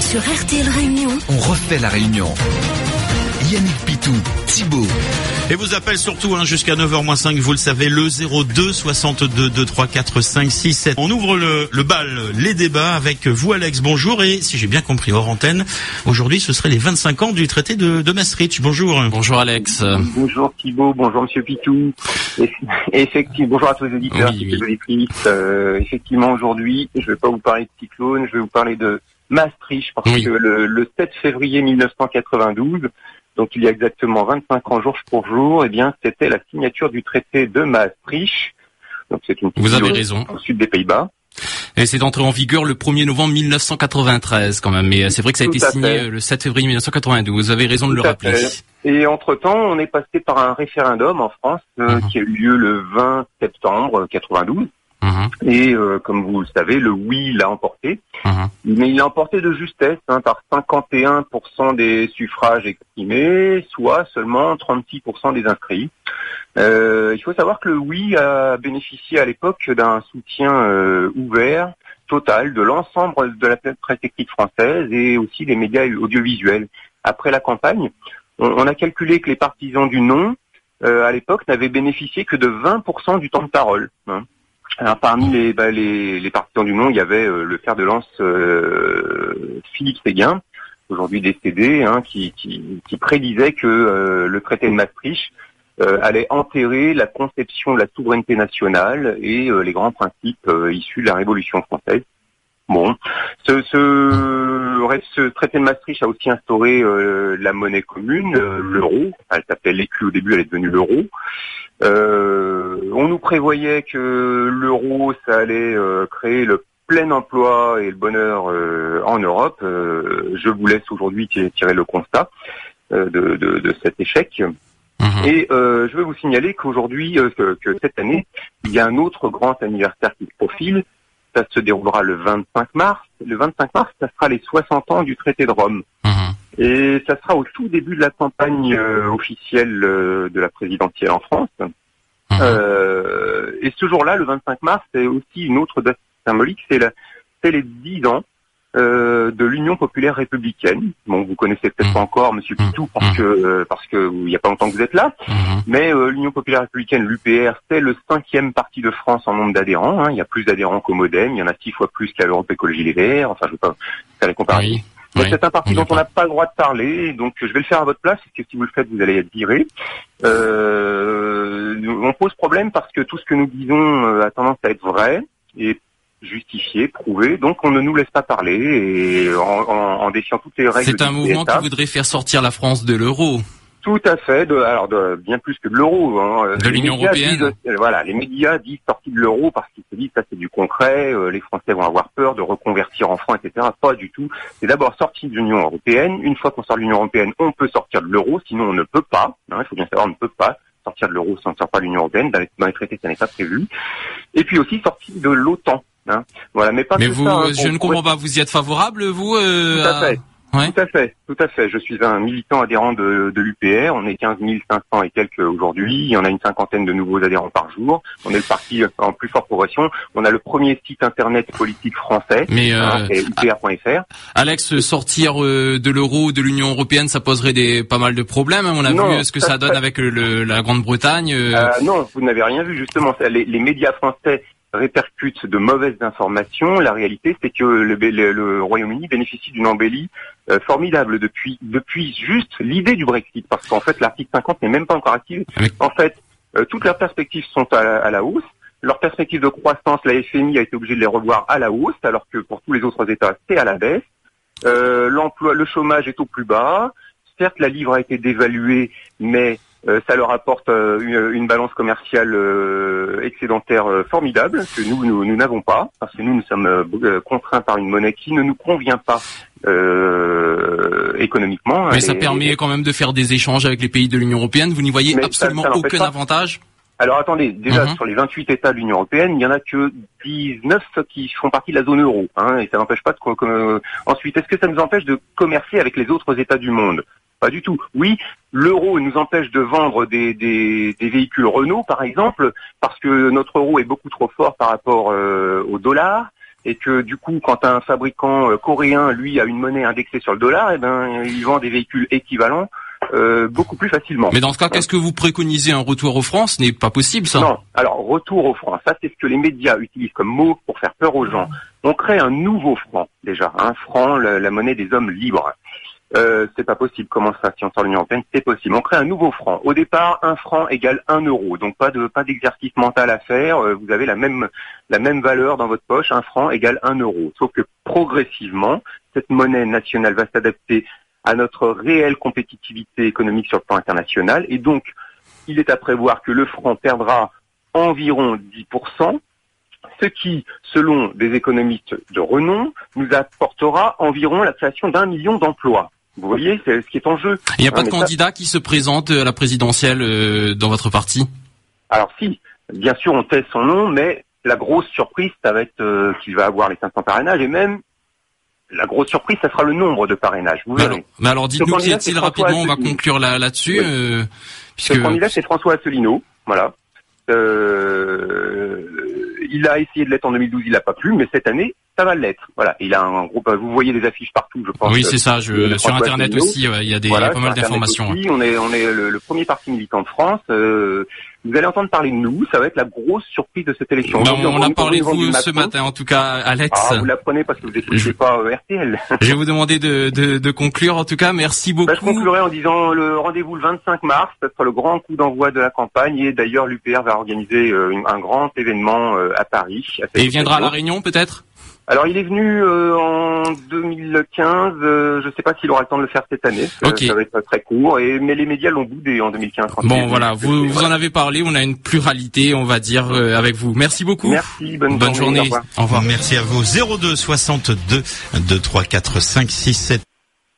Sur RTL Réunion, On refait la réunion. Yannick Pitou, Thibaut, Et vous appelle surtout hein, jusqu'à 9h-5, vous le savez, le 02 62 2 3 4 5 6 7. On ouvre le, le bal, les débats avec vous Alex, bonjour. Et si j'ai bien compris hors antenne, aujourd'hui ce serait les 25 ans du traité de, de Maastricht. Bonjour. Bonjour Alex. Bonjour Thibault, bonjour Monsieur Pitou. Eff- Effectivement, bonjour à tous les auditeurs, Oui, oui. Euh, effectivement, aujourd'hui, je vais pas vous parler de cyclone, je vais vous parler de Maastricht, parce Oui. que le, le 7 février 1992, donc il y a exactement 25 ans jour pour jour, eh bien, c'était la signature du traité de Maastricht. Donc c'est une Vous avez raison. au sud des Pays-Bas. Et c'est entré en vigueur le 1er novembre 1993 quand même. Mais euh, c'est vrai que ça a Tout été signé fait. euh, le 7 février 1992. Vous avez raison de le rappeler. fait. Et entre-temps, on est passé par un référendum en France euh, Mhm. qui a eu lieu le 20 septembre 92. Mhm, Et euh, comme vous le savez, le oui l'a emporté. mhm. Mais il l'a emporté de justesse hein, par 51% des suffrages exprimés, soit seulement 36% des inscrits. Euh, il faut savoir que le oui a bénéficié à l'époque d'un soutien euh, ouvert, total, de l'ensemble de la presse écrite française et aussi des médias audiovisuels. Après la campagne, on, on a calculé que les partisans du non, euh, à l'époque, n'avaient bénéficié que de 20% du temps de parole. hein. Alors parmi les, bah, partisans du non, il y avait euh, le fer de lance euh, Philippe Séguin, aujourd'hui décédé, hein, qui, prédisait que euh, le traité de Maastricht allait enterrer la conception de la souveraineté nationale et les grands principes issus de la Révolution française. Bon, ce, ce, ce traité de Maastricht a aussi instauré euh, la monnaie commune, euh, l'euro. Elle s'appelait l'écu au début, elle est devenue l'euro. Euh, on nous prévoyait que l'euro, ça allait euh, créer le plein emploi et le bonheur euh, en Europe. Euh, je vous laisse aujourd'hui tirer, le constat euh, de, de- de cet échec. Mhm. Et euh, je veux vous signaler qu'aujourd'hui, euh, que, que cette année, il y a un autre grand anniversaire qui se profile. Ça se déroulera le 25 mars. Le 25 mars, ça sera les 60 ans du traité de Rome. Mhm. Et ça sera au tout début de la campagne euh, officielle euh, de la présidentielle en France. Mhm. Euh, et ce jour-là, le 25 mars, c'est aussi une autre date symbolique, c'est la- c'est les 10 ans euh, de l'Union populaire républicaine. Bon, vous connaissez peut-être Mhm. pas encore Monsieur Mhm. Pitou parce que euh, parce que il y a pas longtemps que vous êtes là, Mhm. mais euh, l'Union populaire républicaine, l'UPR, c'est le cinquième parti de France en nombre d'adhérents. hein. Il y a plus d'adhérents qu'au MoDem, il y en a six fois plus qu'à l'Europe Écologie Les Verts. Enfin, je veux pas faire les comparaisons. Oui. C'est un parti dont on n'a pas le droit de parler, donc je vais le faire à votre place, parce que si vous le faites, vous allez être viré. Euh, on pose problème parce que tout ce que nous disons euh, a tendance à être vrai et justifié, prouvé, donc on ne nous laisse pas parler et en, en, en défiant toutes les règles. C'est un mouvement qui voudrait faire sortir la France de l'euro. Tout à fait, de, alors de, bien plus que de l'euro. Hein. De l'Union européenne. disent, euh, voilà, les médias disent sortie de l'euro parce qu'ils se disent ça c'est du concret, euh, les Français vont avoir peur de reconvertir en francs, etc. Pas du tout. C'est d'abord sorti de l'Union européenne. Une fois qu'on sort de l'Union européenne, on peut sortir de l'euro, sinon on ne peut pas. hein, il faut bien savoir, on ne peut pas sortir de l'euro sans sortir de l'Union européenne. Dans les, dans les traités, ça n'est pas prévu. Et puis aussi sorti de l'OTAN. Hein. Voilà, mais pas Mais que vous, ça, hein, euh, je ne comprends pas. Vous y êtes favorable, vous euh, Tout à fait. Ouais. Tout à fait, tout à fait. Je suis un militant adhérent de, de l'UPR. On est 15 500 et quelques aujourd'hui. Il y en a une cinquantaine de nouveaux adhérents par jour. On est le parti en plus forte progression. On a le premier site internet politique français. Mais euh, hein, c'est upr.fr. Alex, sortir euh, de l'euro, de l'Union européenne, ça poserait des pas mal de problèmes. hein. On a Non, vu ce que ça- ça donne avec le, la Grande-Bretagne. euh, Euh, non, vous n'avez rien vu justement. Les, les médias français répercutent de mauvaises informations. La réalité, c'est que le, le- le Royaume-Uni bénéficie d'une embellie euh, formidable depuis depuis juste l'idée du Brexit, parce qu'en fait l'article 50 n'est même pas encore actif. En fait, euh, toutes leurs perspectives sont à la, à la hausse. Leurs perspectives de croissance, la FMI a été obligée de les revoir à la hausse, alors que pour tous les autres États, c'est à la baisse. Euh, L'emploi, le chômage est au plus bas. Certes, la livre a été dévaluée, mais ça leur apporte euh, une, une balance commerciale euh, excédentaire euh, formidable que nous nous n'avons pas parce que nous nous sommes euh, euh, contraints par une monnaie qui ne nous convient pas euh, économiquement. mais ça Et- permet quand même de faire des échanges avec les pays de l'Union européenne. Vous n'y voyez ça- absolument ça aucun avantage. Alors attendez, déjà Mhm. sur les 28 États de l'Union européenne, il y en a que 19 qui font partie de la zone euro, hein, et ça n'empêche pas de. co- Ensuite, est-ce que ça nous empêche de commercer avec les autres États du monde? Pas du tout. Oui, l'euro nous empêche de vendre des, des, des, véhicules Renault, par exemple, parce que notre euro est beaucoup trop fort par rapport euh, au dollar et que du coup, quand un fabricant euh, coréen, lui, a une monnaie indexée sur le dollar, eh ben, il vend des véhicules équivalents euh, beaucoup plus facilement. Mais dans ce cas, qu'est-ce que vous préconisez Un retour aux francs Ce n'est pas possible, ça Non. Alors, retour aux francs, ça c'est ce que les médias utilisent comme mot pour faire peur aux gens. On crée un nouveau franc, déjà. Un franc, la, monnaie des hommes libres. Euh, c'est pas possible. Comment ça Si on sort l'Union européenne, c'est possible. On crée un nouveau franc. Au départ, un franc égale un euro. Donc pas de pas d'exercice mental à faire. Euh, vous avez la même la même valeur dans votre poche. Un franc égale un euro. Sauf que progressivement, cette monnaie nationale va s'adapter à notre réelle compétitivité économique sur le plan international. Et donc, il est à prévoir que le franc perdra environ 10%, ce qui, selon des économistes de renom, nous apportera environ la création d'un million d'emplois. Vous voyez, c'est ce qui est en jeu. Il n'y a pas de candidat qui se présente à la présidentielle euh, dans votre parti? Alors si, bien sûr, on tait son nom, mais la grosse surprise, ça va être euh, qu'il va avoir les 500 parrainages et même la grosse surprise, ça sera le nombre de parrainages. Vous mais, alors, mais alors, dites-nous qui est-il rapidement, on va conclure là-dessus. Euh, puisque... Le candidat, c'est François Asselineau. Voilà. Euh, il a essayé de l'être en 2012, il n'a pas pu, mais cette année, ça va l'être. Voilà, il a un groupe. Vous voyez des affiches partout, je pense. Oui, c'est ça. Je, sur Internet aussi, il y a des pas mal d'informations. On est on est le, premier parti militant de France. Euh, vous allez entendre parler de nous, ça va être la grosse surprise de cette élection. Ben, on, a parlé de vous ce matin, en tout cas, Alex. Ah, vous l'apprenez parce que vous n'écoutez pas euh, RTL. Je vais vous demander de, de, de, conclure, en tout cas, merci beaucoup. Ben, je conclurai en disant le rendez-vous le 25 mars, ce sera le grand coup d'envoi de la campagne et d'ailleurs l'UPR va organiser euh, un grand événement euh, à Paris. et il viendra à La Réunion peut-être? Alors il est venu euh, en 2015, euh, je ne sais pas s'il aura le temps de le faire cette année, ça va être très court, et, mais les médias l'ont boudé en 2015. Bon voilà, vous, vous en avez parlé, on a une pluralité, on va dire, euh, avec vous. Merci beaucoup. Merci, bonne, bonne journée. Au, revoir. au revoir. Merci à vous. 02 62 2 3 4 5 6 7